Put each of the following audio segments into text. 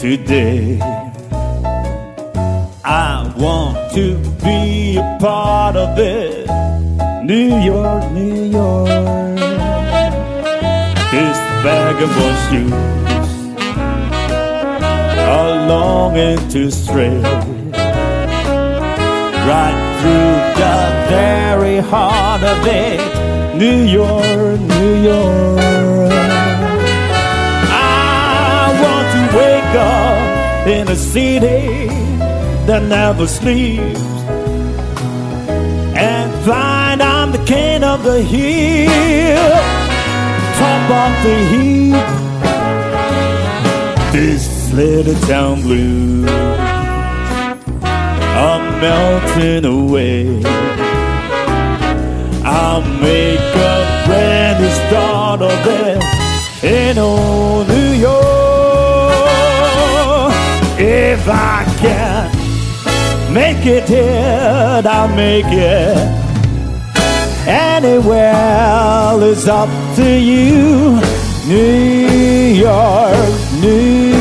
today. the sleeves and find I'm the king of the hill, top of the heap. This little town blue, I'm melting away. I'll make it, did I make it? Anywhere is up to you. New York, New York.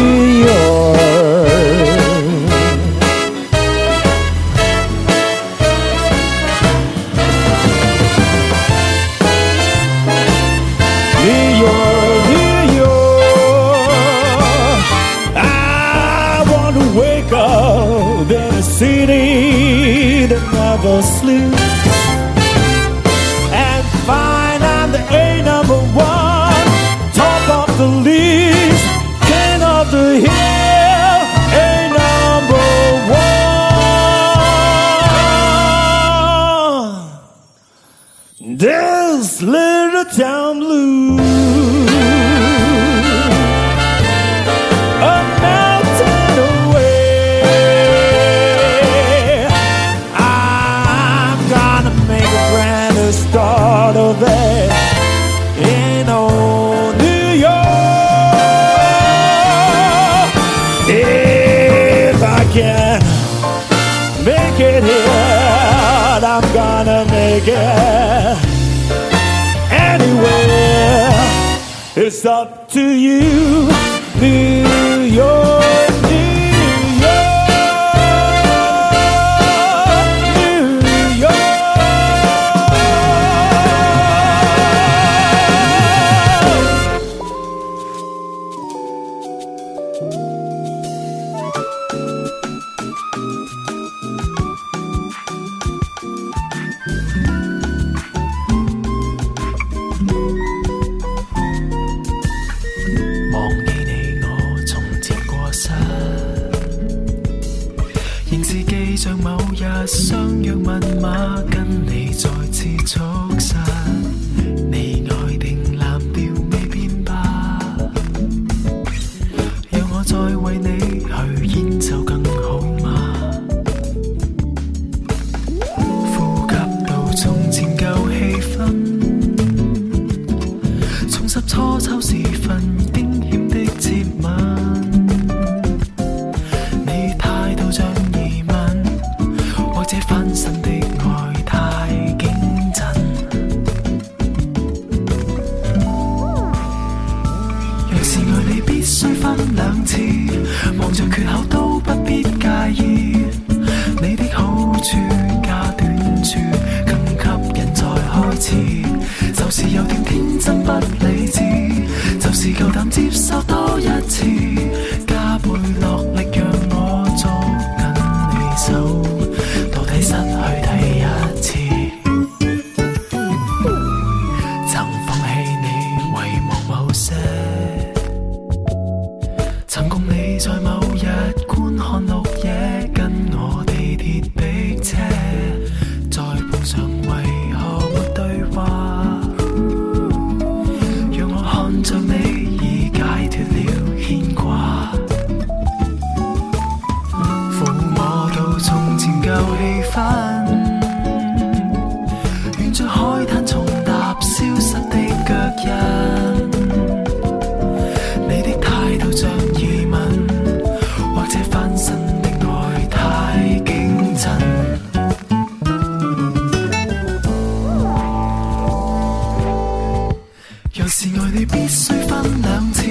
是爱你必须分两次，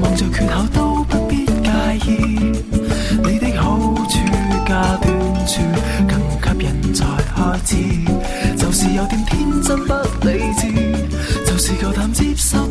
望着缺口都不必介意。你的好处加短处，更吸引才开始。就是有点天真不理智，就是够胆接受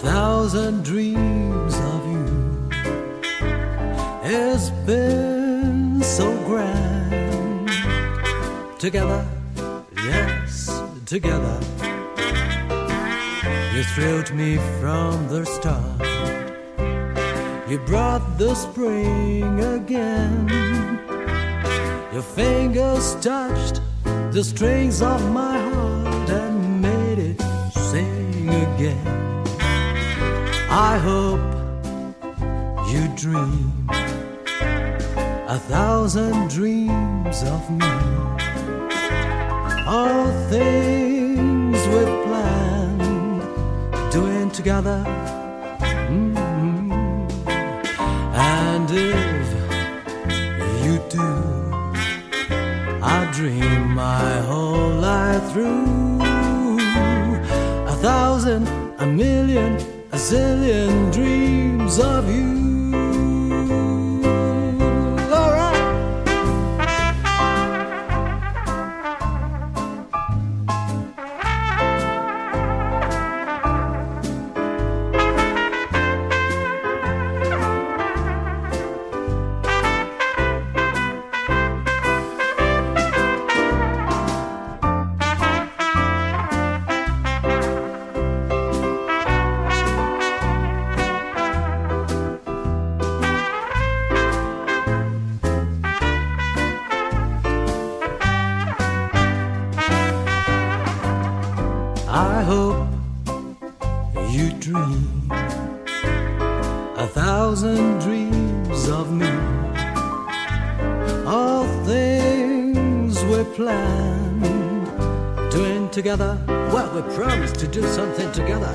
thousand dreams of you. It's been so grand together, yes, together. You thrilled me from the start. You brought the spring again. Your fingers touched the strings of my heart and made it sing again. I hope you dream a thousand dreams of me. All things we've planned, doing together. Mm. And if you do, I dream my whole life through zillion dreams of you. We planned, doing together. Well, we promised to do something together.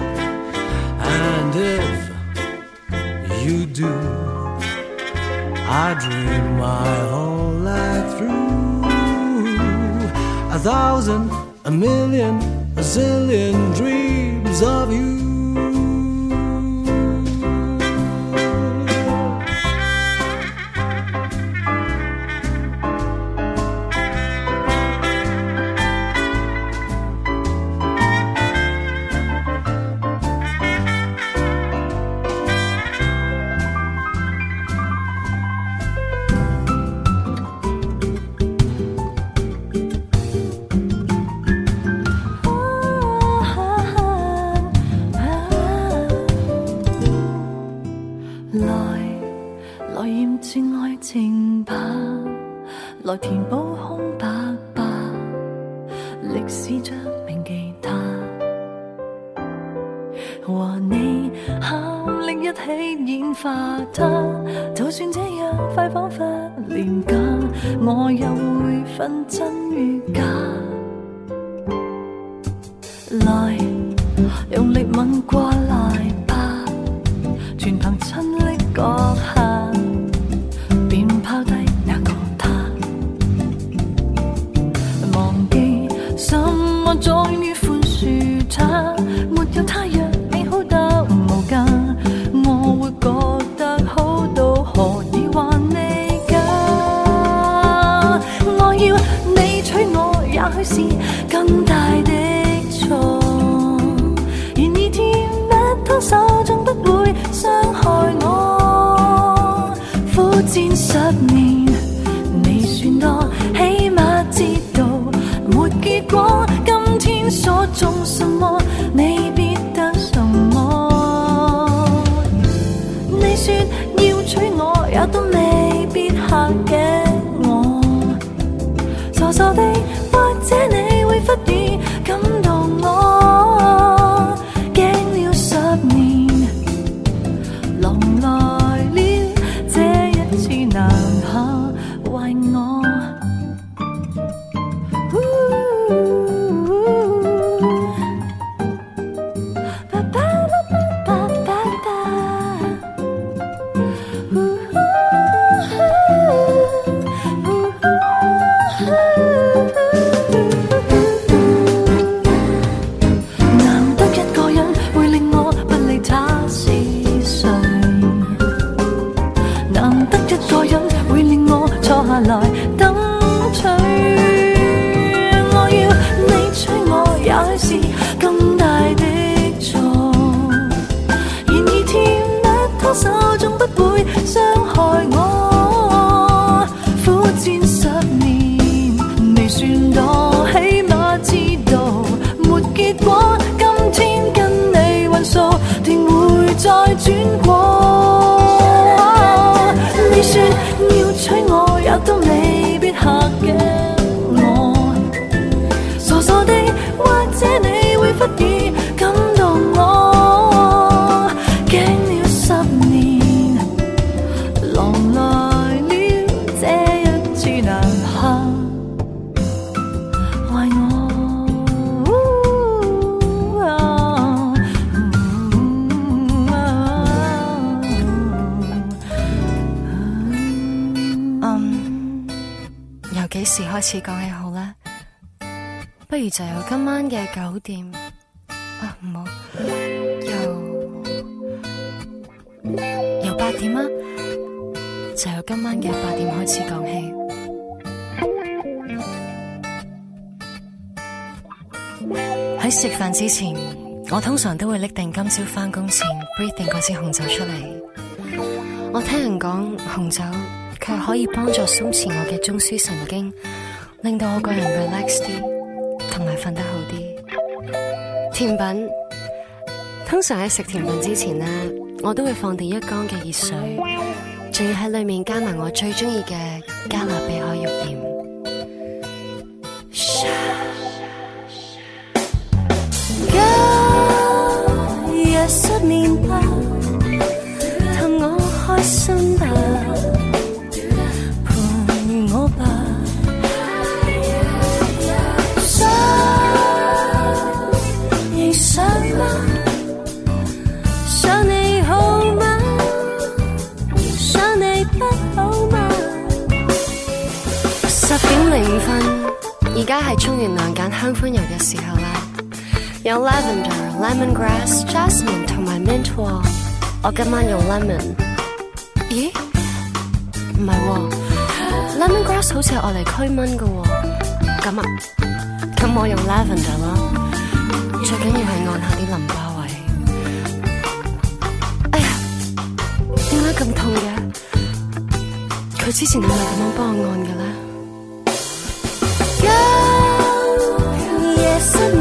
And if you do, I dream my whole life through a thousand, a million, a zillion dreams of you. 所种什么，你必得什么。你说要娶我，也都未必吓嘅我。傻傻的，不如就由今晚嘅九點啊，唔好，由由八點啊，就由今晚嘅八點開始講起。喺食飯之前，我通常都會拎定今朝返工前 breathe 定嗰支紅酒出嚟。我聽人講紅酒，佢係可以幫助鬆弛我嘅中樞神經，令到我個人 relax 啲，同埋 瞓得好啲。甜品通常喺食甜品之前呢，我都會放定一缸嘅熱水，仲要喺裏面加埋我最中意嘅加勒比海浴鹽。 而家係沖完凉拣香薰油嘅時候啦。有 lavender、lemongrass、jasmine 同埋 mint 喎。我今晚用 lemon。咦？唔係喎，lemongrass 好似係愛嚟驱蚊嘅喎。咁啊，咁我用 lavender 啦。最緊要係按下啲淋巴位。哎呀，點解咁痛嘅？佢之前係咪咁樣幫我按嘅咧？show. Yes, I'm.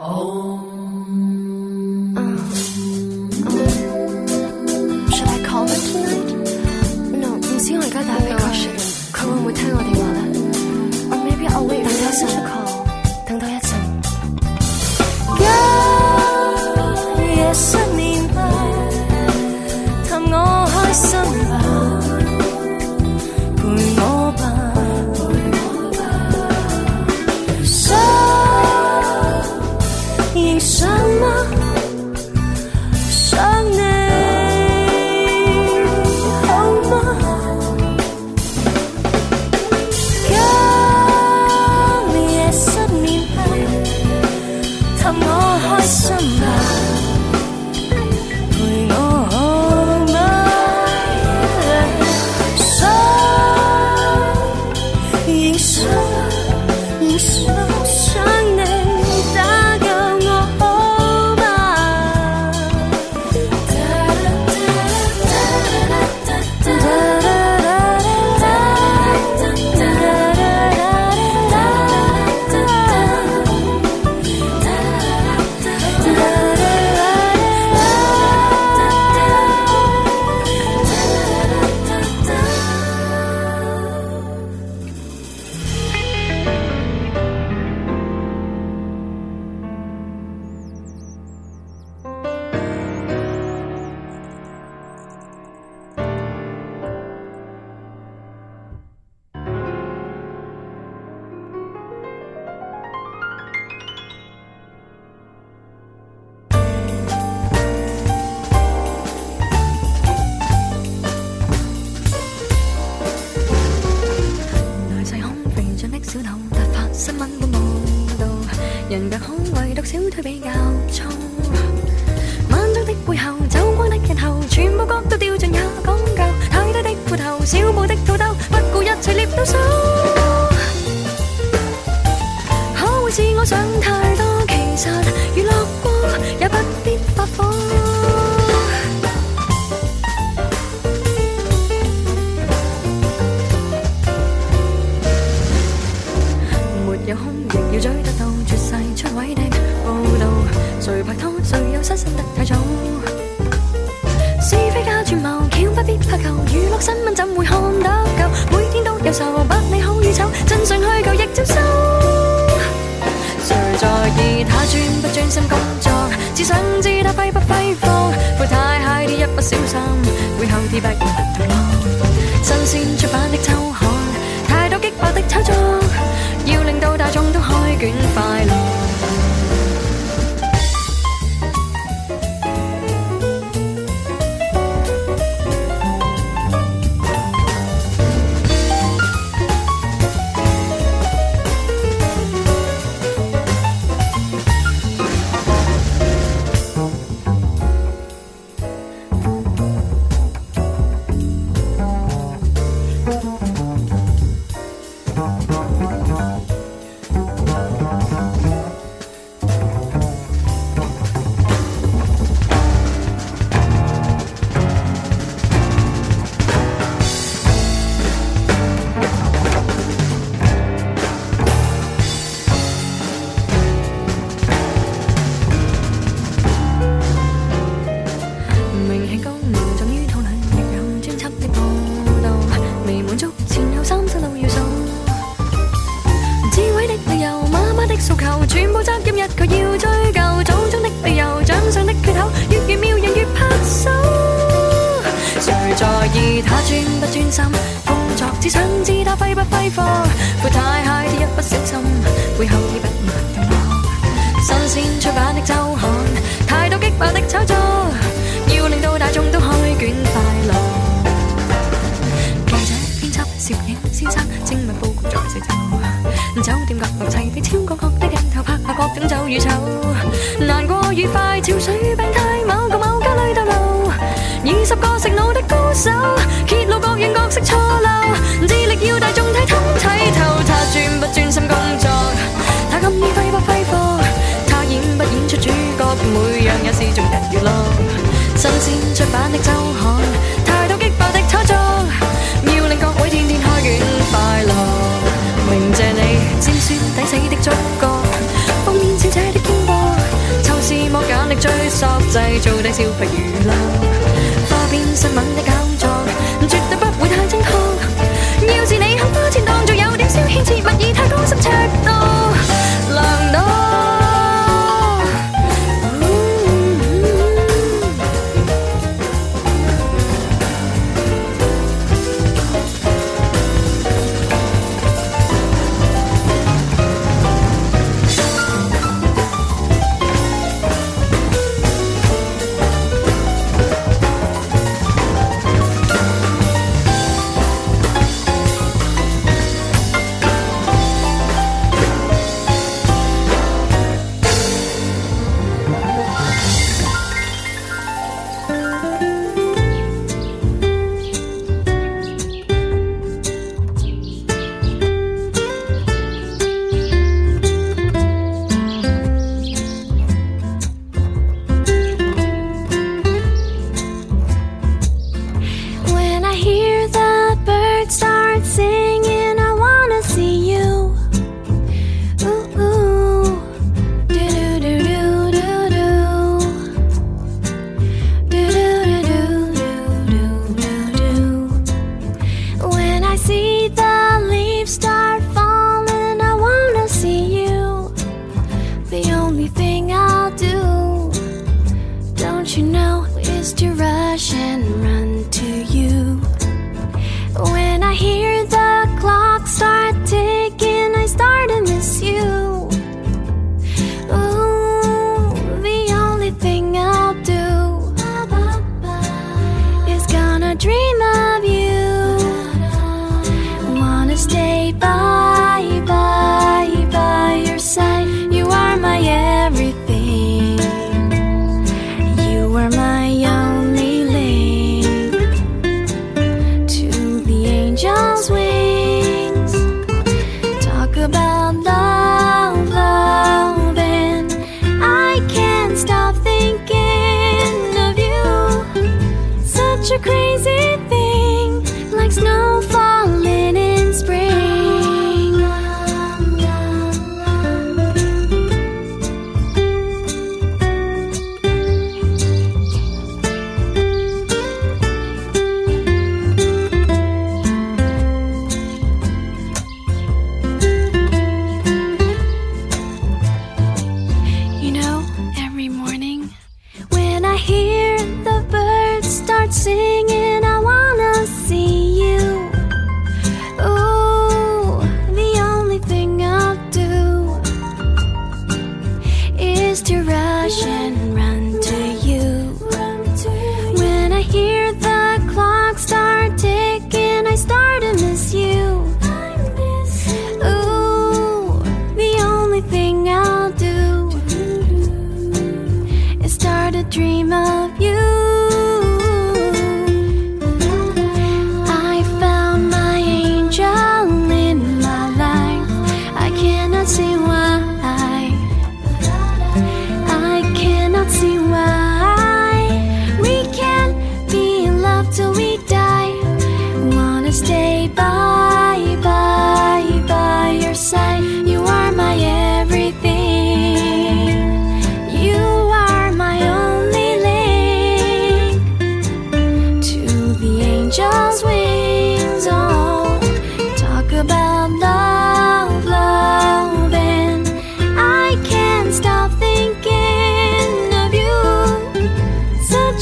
oh no you should I call them tonight? No，唔知我而家打俾個 Sharon，佢會唔會聽我電話咧？Or maybe I'll wait until six call. 做低消费娱乐，花边新闻一家。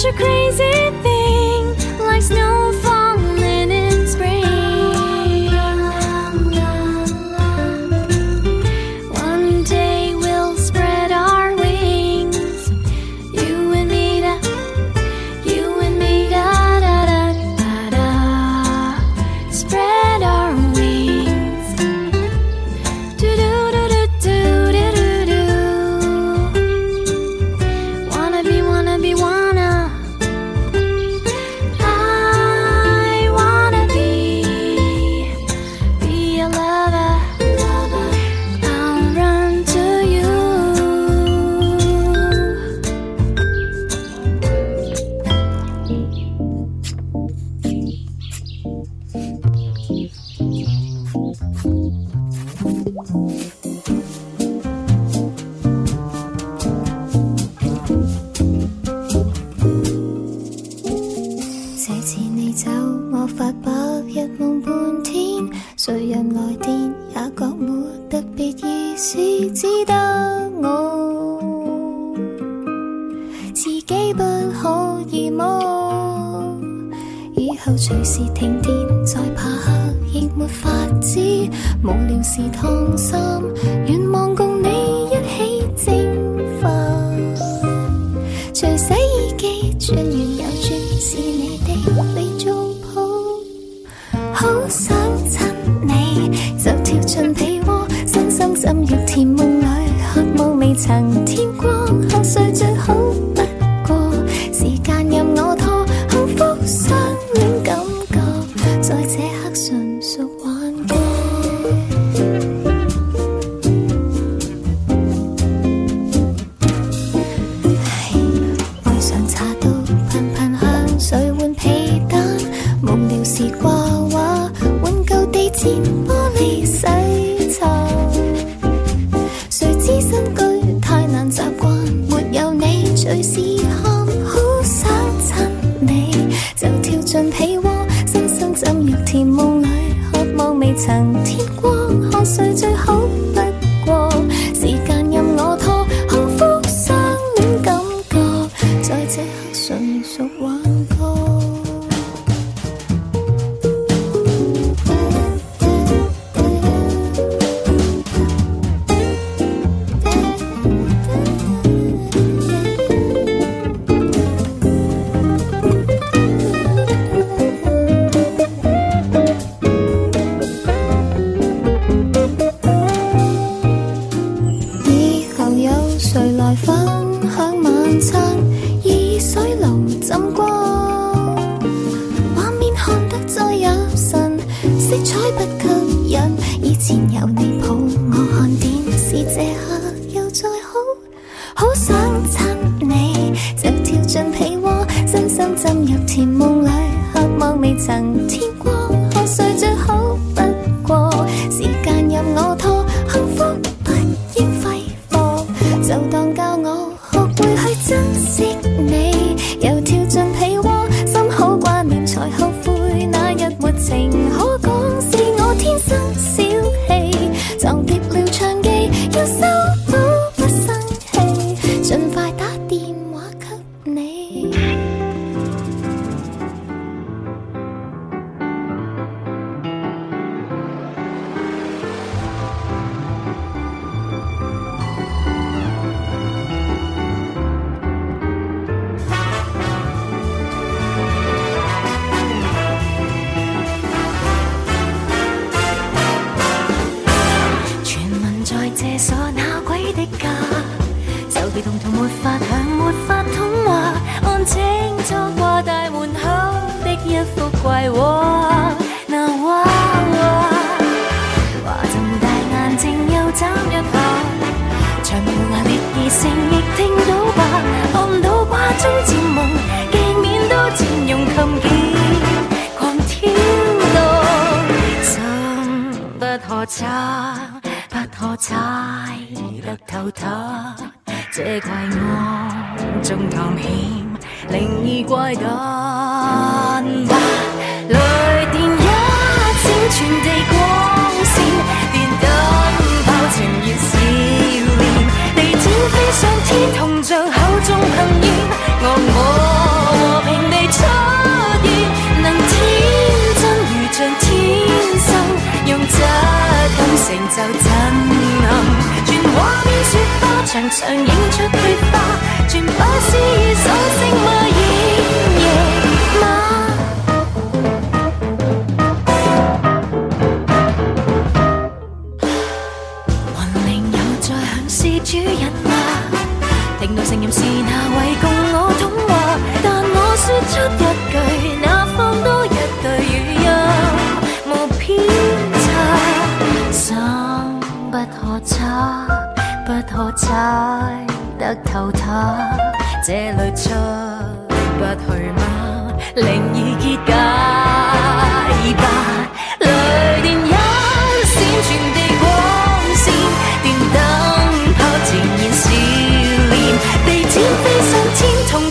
you're crazy.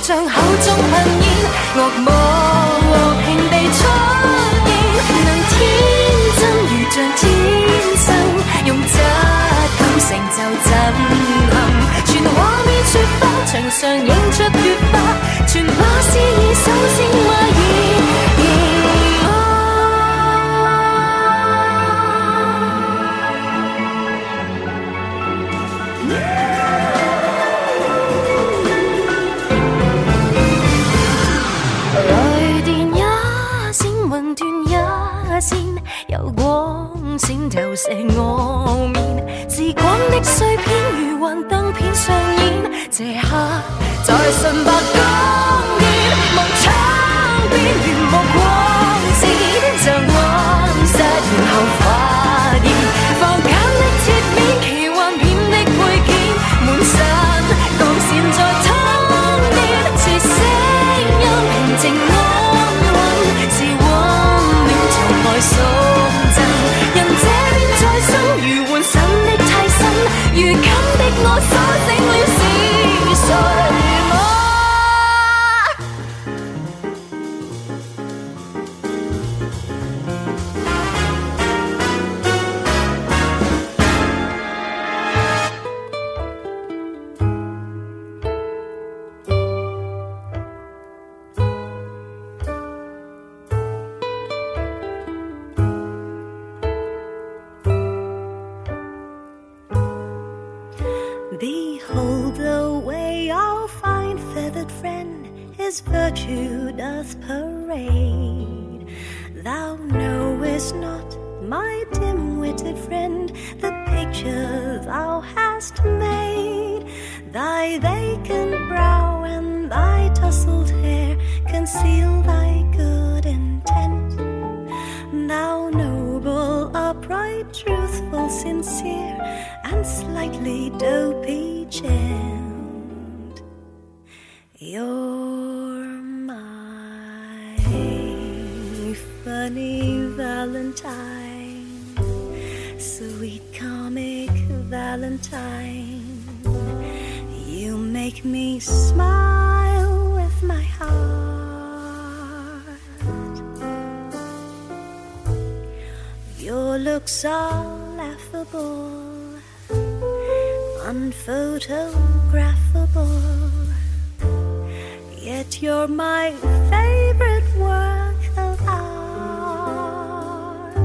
伤口 seal thy good intent. Thou noble, upright, truthful, sincere, and slightly dopey gent. You're my funny Valentine, sweet comic Valentine. You make me smile. Looks are laughable, unphotographable. Yet you're my favorite work of art.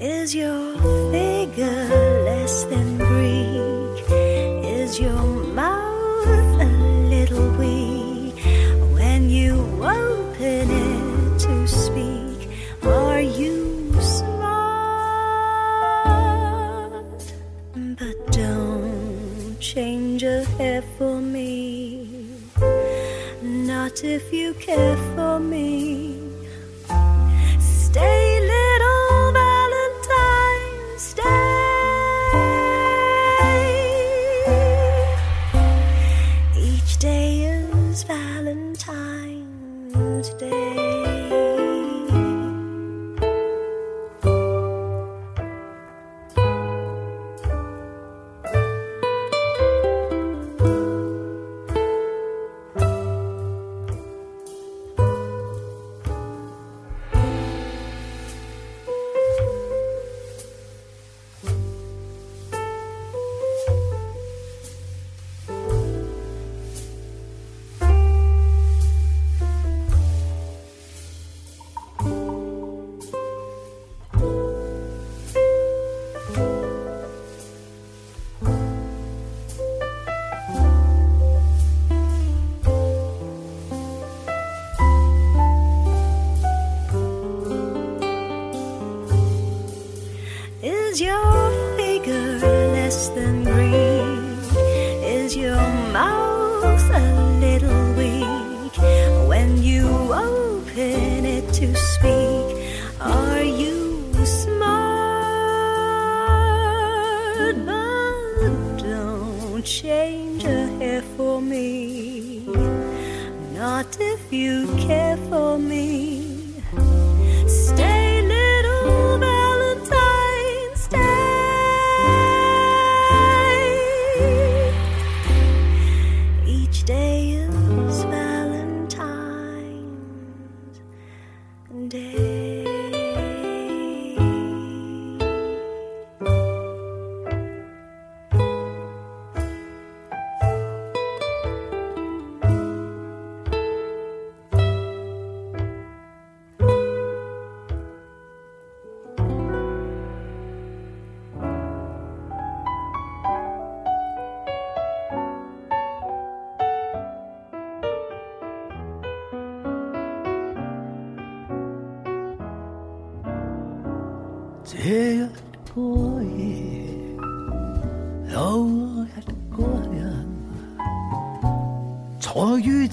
Is your figure less than Greek? Is your care for me. Not if you care for me.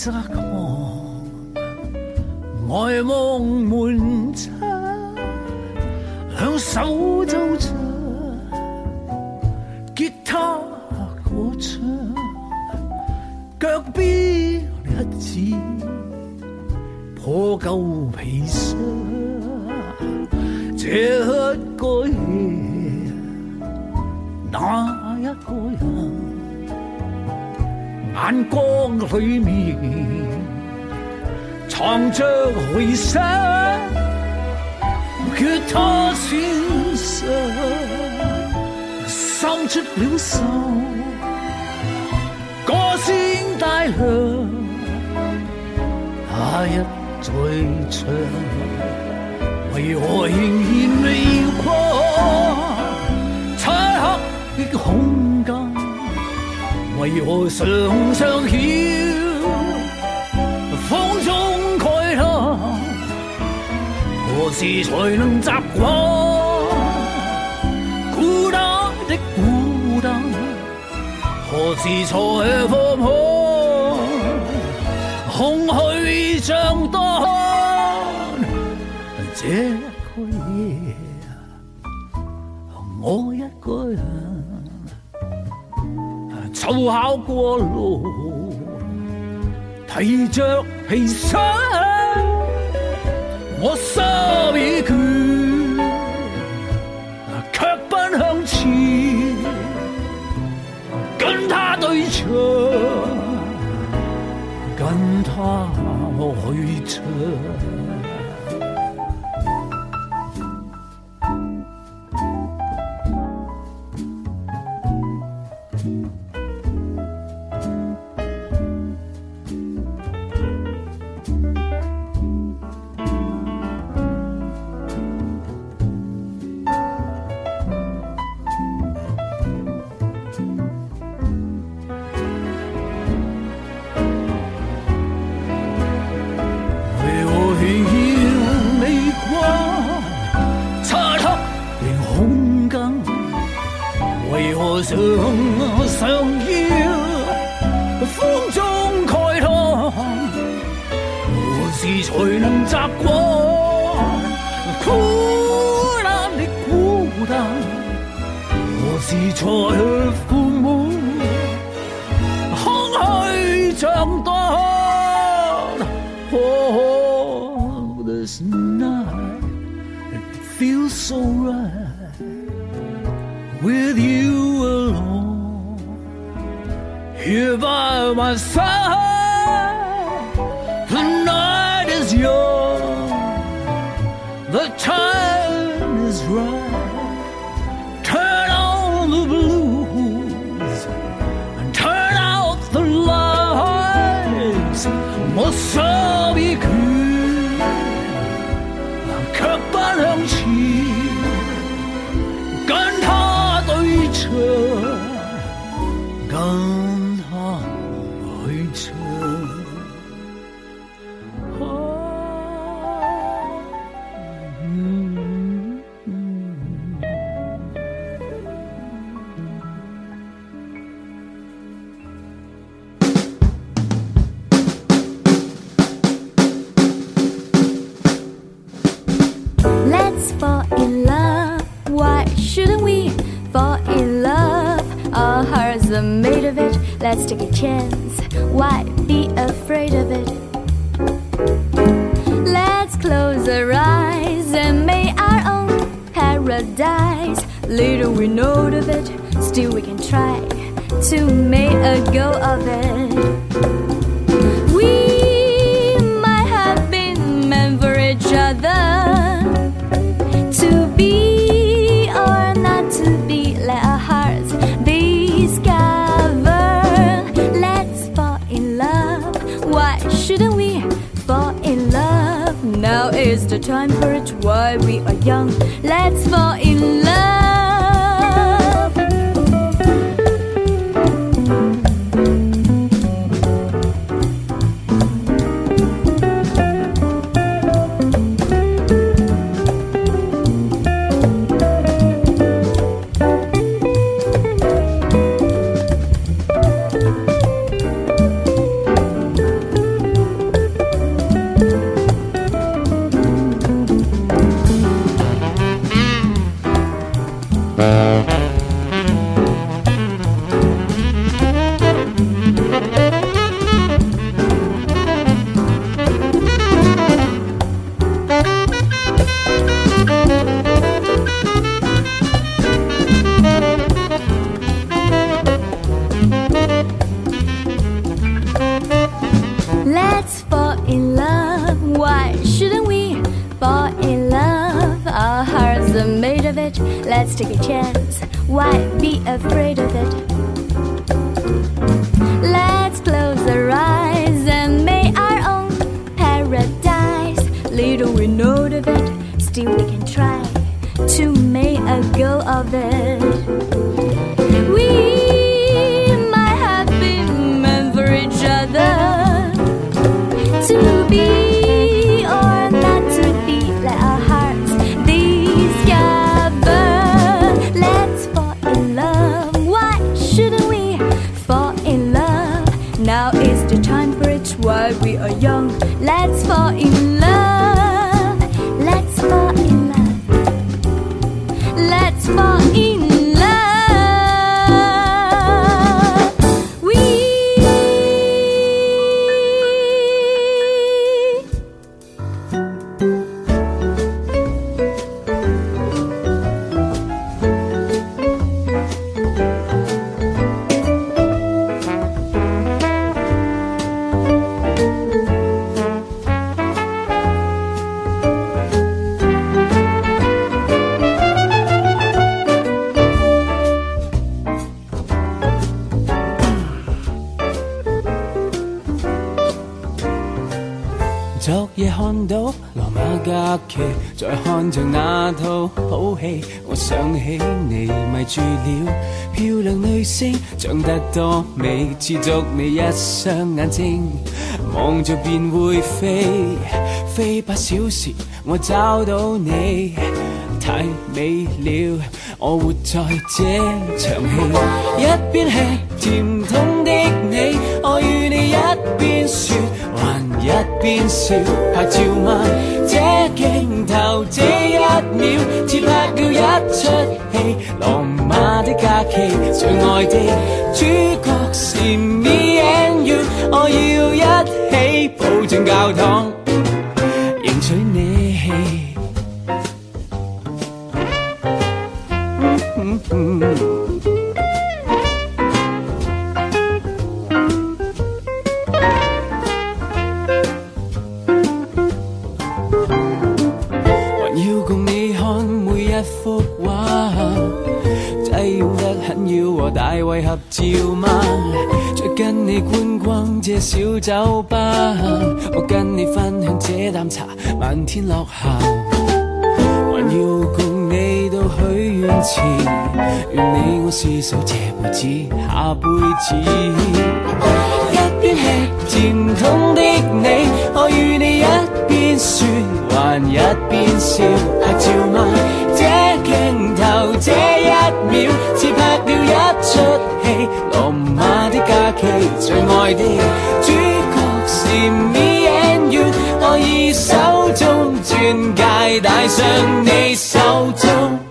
坐於窄巷，呆望門窗，兩手奏着吉他歌唱，腳邊一支破舊皮箱。這一個夜，那一個人，眼光里面藏着回聲，吉他先生伸出了手，歌聲帶亮，那一再唱。为何仍然未过漆黑的空？为何常常曉風中慨嘆？何時才能習慣孤單的孤單？何時才放開空虛像當？這個夜，我一個人湊巧過路，提着皮箱，我心已倦，卻不向前，跟他對唱，跟他去唱。常常要風中慨嘆，何時才能習慣苦難的孤單？何時才父母空虛像當？Oh, this night feels so right with you by my side. The night is young. The time. Let's take a chance. Why be afraid of it? Let's close our eyes and make our own paradise. Little we know of it, still we can try to make a go of it. the time for it while we are young. Let's fall in. In love. 想起你迷住了漂亮女星，长得多美，持足你一双眼睛，望着便会飞。飞八小时我找到你，太美了，我活在這場戲，一邊吃甜筒的你，我與你一邊說。還一邊笑拍照嗎？這鏡頭這一秒，似拍了一出戲。羅馬的假期，最愛的。主角是 me and you，我要一起抱進教堂，还要共你看每一幅画挤拥得很要和大卫合照吗再跟你观光这小酒吧。我跟你分享这啖茶漫天落霞还要共你到许愿池，愿你我廝守这辈子下辈子。一边吃甜筒的你，我与你一边说还一边笑拍照吗？这镜头这一秒，似拍了一出戏。罗马的假期，最爱的主角是 me and you，我以介带上你手套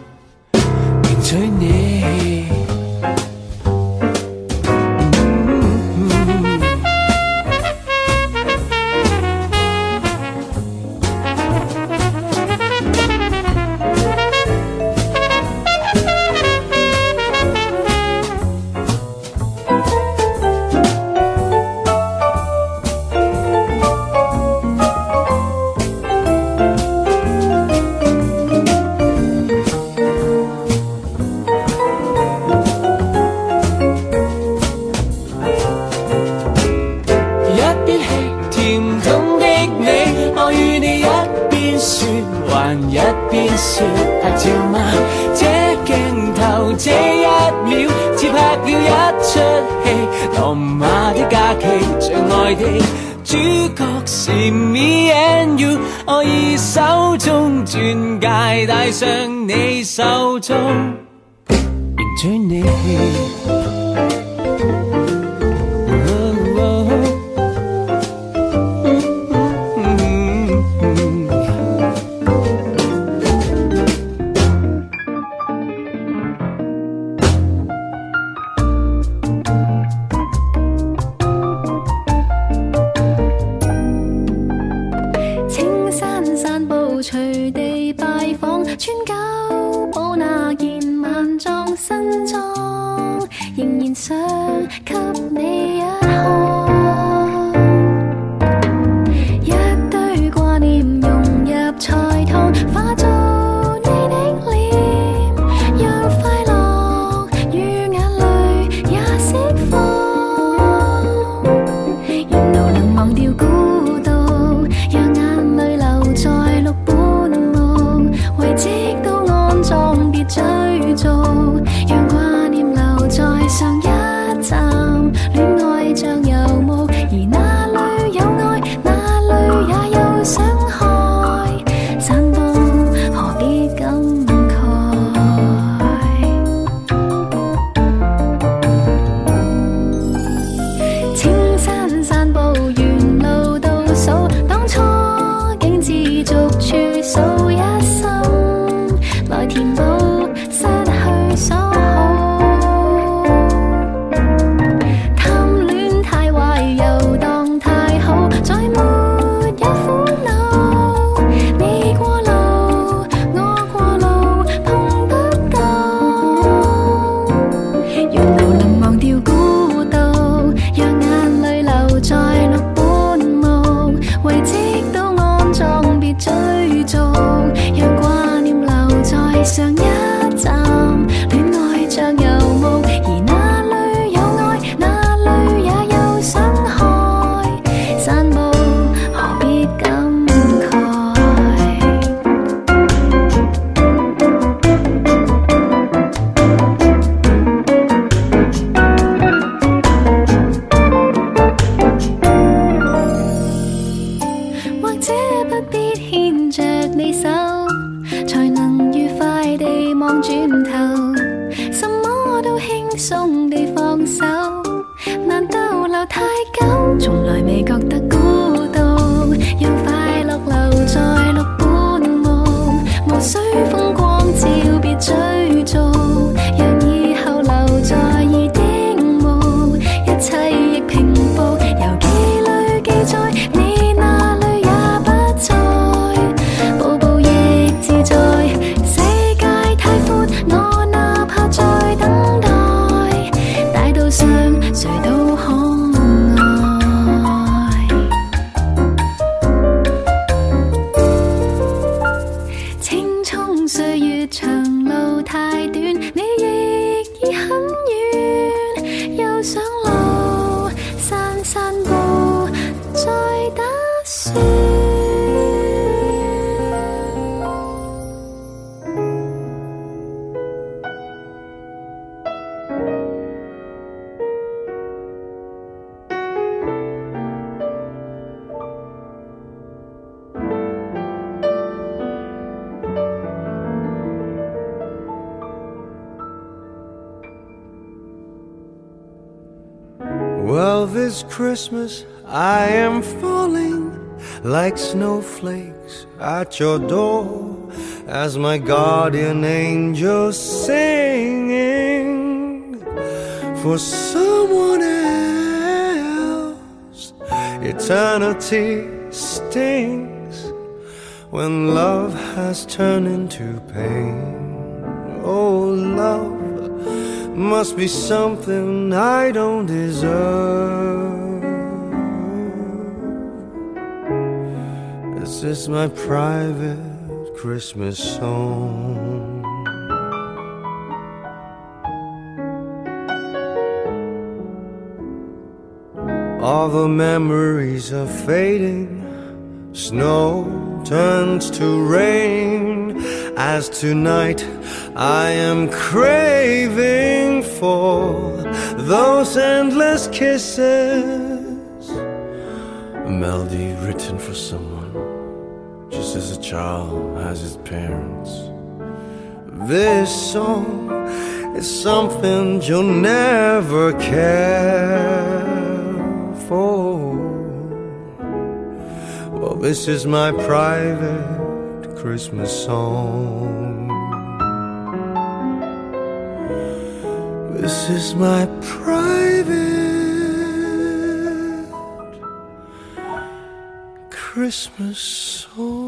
是 me and you，我已手中钻戒戴上你手中，迎娶你。随地拜访，穿九宝那件万丈新装，仍然想给你一。你手，才能愉快地望转头，什么我都轻松。like snowflakes at your door as my guardian angel singing for someone else. Eternity stings when love has turned into pain. Oh, love must be something I don't deserve. This is my private Christmas song. All the memories are fading, snow turns to rain. As tonight I am craving for those endless kisses, a melody written for someone child has his parents. This song is something you'll never care for. Well, this is my private Christmas song. This is my private Christmas song.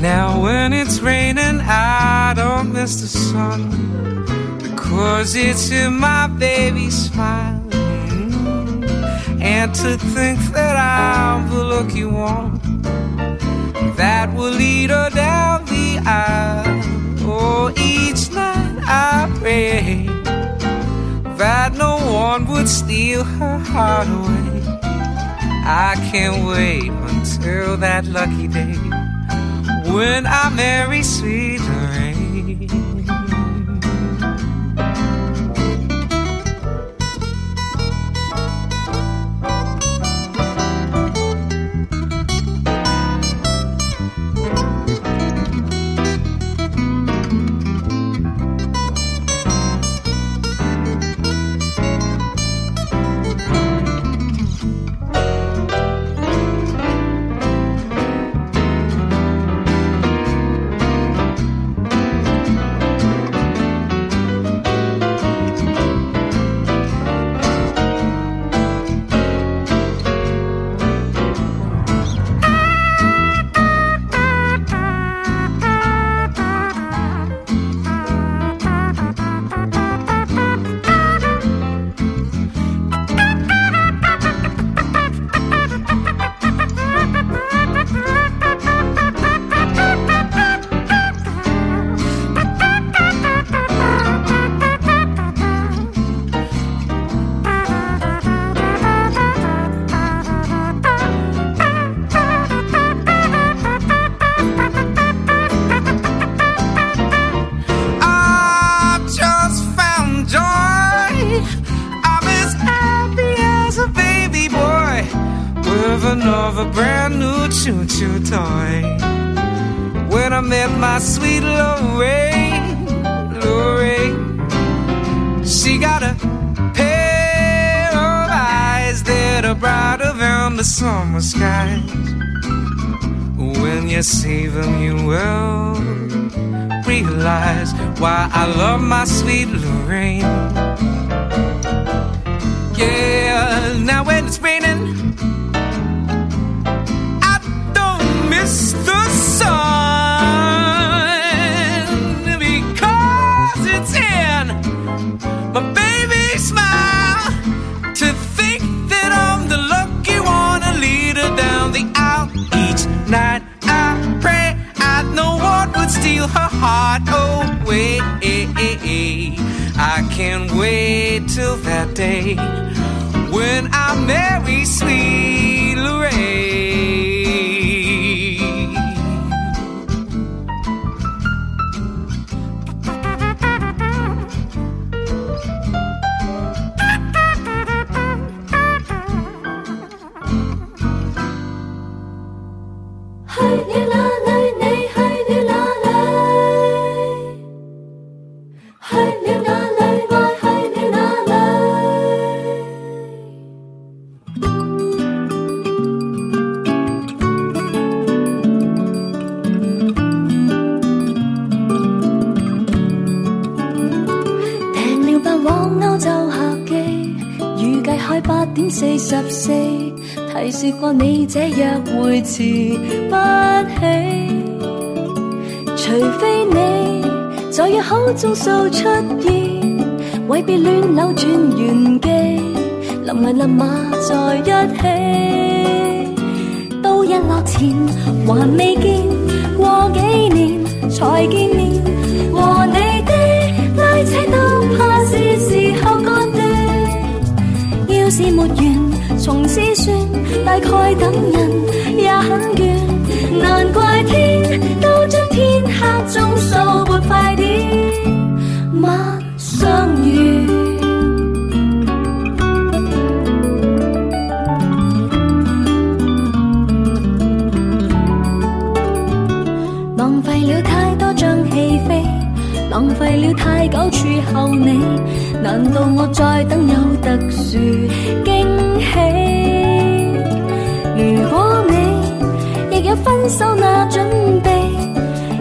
Now when it's raining, I don't miss the sun because it's in my baby's smile. And to think that I'm the lucky one that will lead her down the aisle. Oh, each night I pray that no one would steal her heart away. I can't wait until that lucky day when I marry sweet summer skies. When you see them, you will realize why I love my sweet Lorraine. Yeah, now when it's raining, I don't miss the I can't wait till that day when I marry sweet 鐘數出現，為別戀扭轉原機，臨危立马在一起，到日落前還未見，過幾年才見面，和你的拉扯都怕是時候乾斷。要是沒緣，從此算，大概等人也很倦。難怪天都將天黑中數撥快，相遇。浪費了太多張戲飛，浪費了太久處候你，難道我再等有特殊驚喜？如果你亦有分手那準備，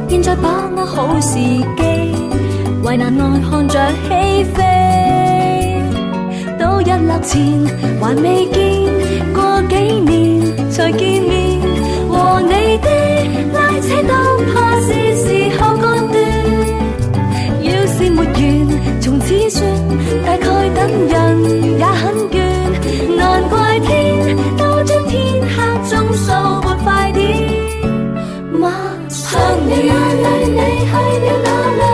現在把握好時機，为难爱看着起飞到日落前还未见过几年才见面和你的拉扯都怕是时候干断要是没完从此说大概等人也很倦难怪天都将天黑中数没快点马上你去了哪里